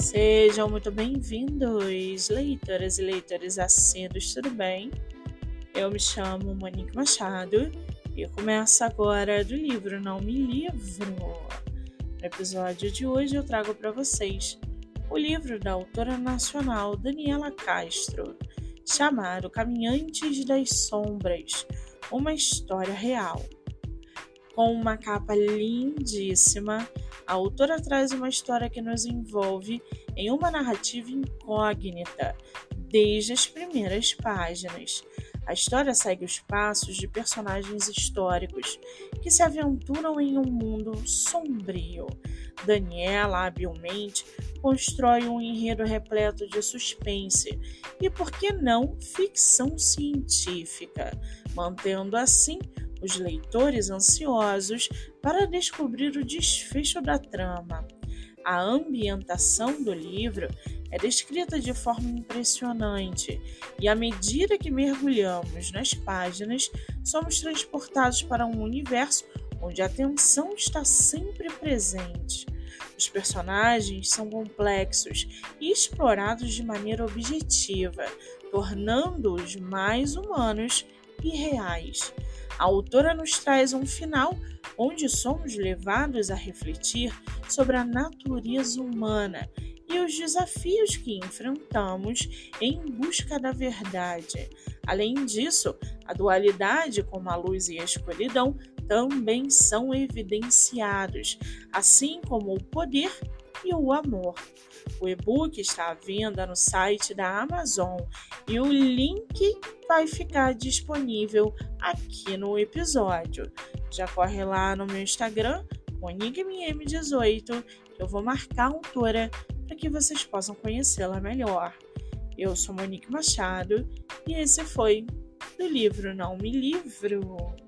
Sejam muito bem-vindos, leitoras e leitores assíduos, tudo bem? Eu me chamo Monique Machado e começo agora do livro Não Me Livro. No episódio de hoje eu trago para vocês o livro da autora nacional Daniela Castro, chamado Caminhantes das Sombras, uma história real. Com uma capa lindíssima, a autora traz uma história que nos envolve em uma narrativa incógnita desde as primeiras páginas. A história segue os passos de personagens históricos que se aventuram em um mundo sombrio. Daniela, habilmente, constrói um enredo repleto de suspense e, por que não, ficção científica, mantendo assim os leitores ansiosos para descobrir o desfecho da trama. A ambientação do livro é descrita de forma impressionante, e à medida que mergulhamos nas páginas, somos transportados para um universo onde a tensão está sempre presente. Os personagens são complexos e explorados de maneira objetiva, tornando-os mais humanos e reais. A autora nos traz um final onde somos levados a refletir sobre a natureza humana e os desafios que enfrentamos em busca da verdade. Além disso, a dualidade como a luz e a escuridão também são evidenciados, assim como o poder e o amor. O e-book está à venda no site da Amazon e o link vai ficar disponível aqui no episódio. Já corre lá no meu Instagram, MoniqueMM18, que eu vou marcar a autora para que vocês possam conhecê-la melhor. Eu sou Monique Machado e esse foi do livro Não Me Livro.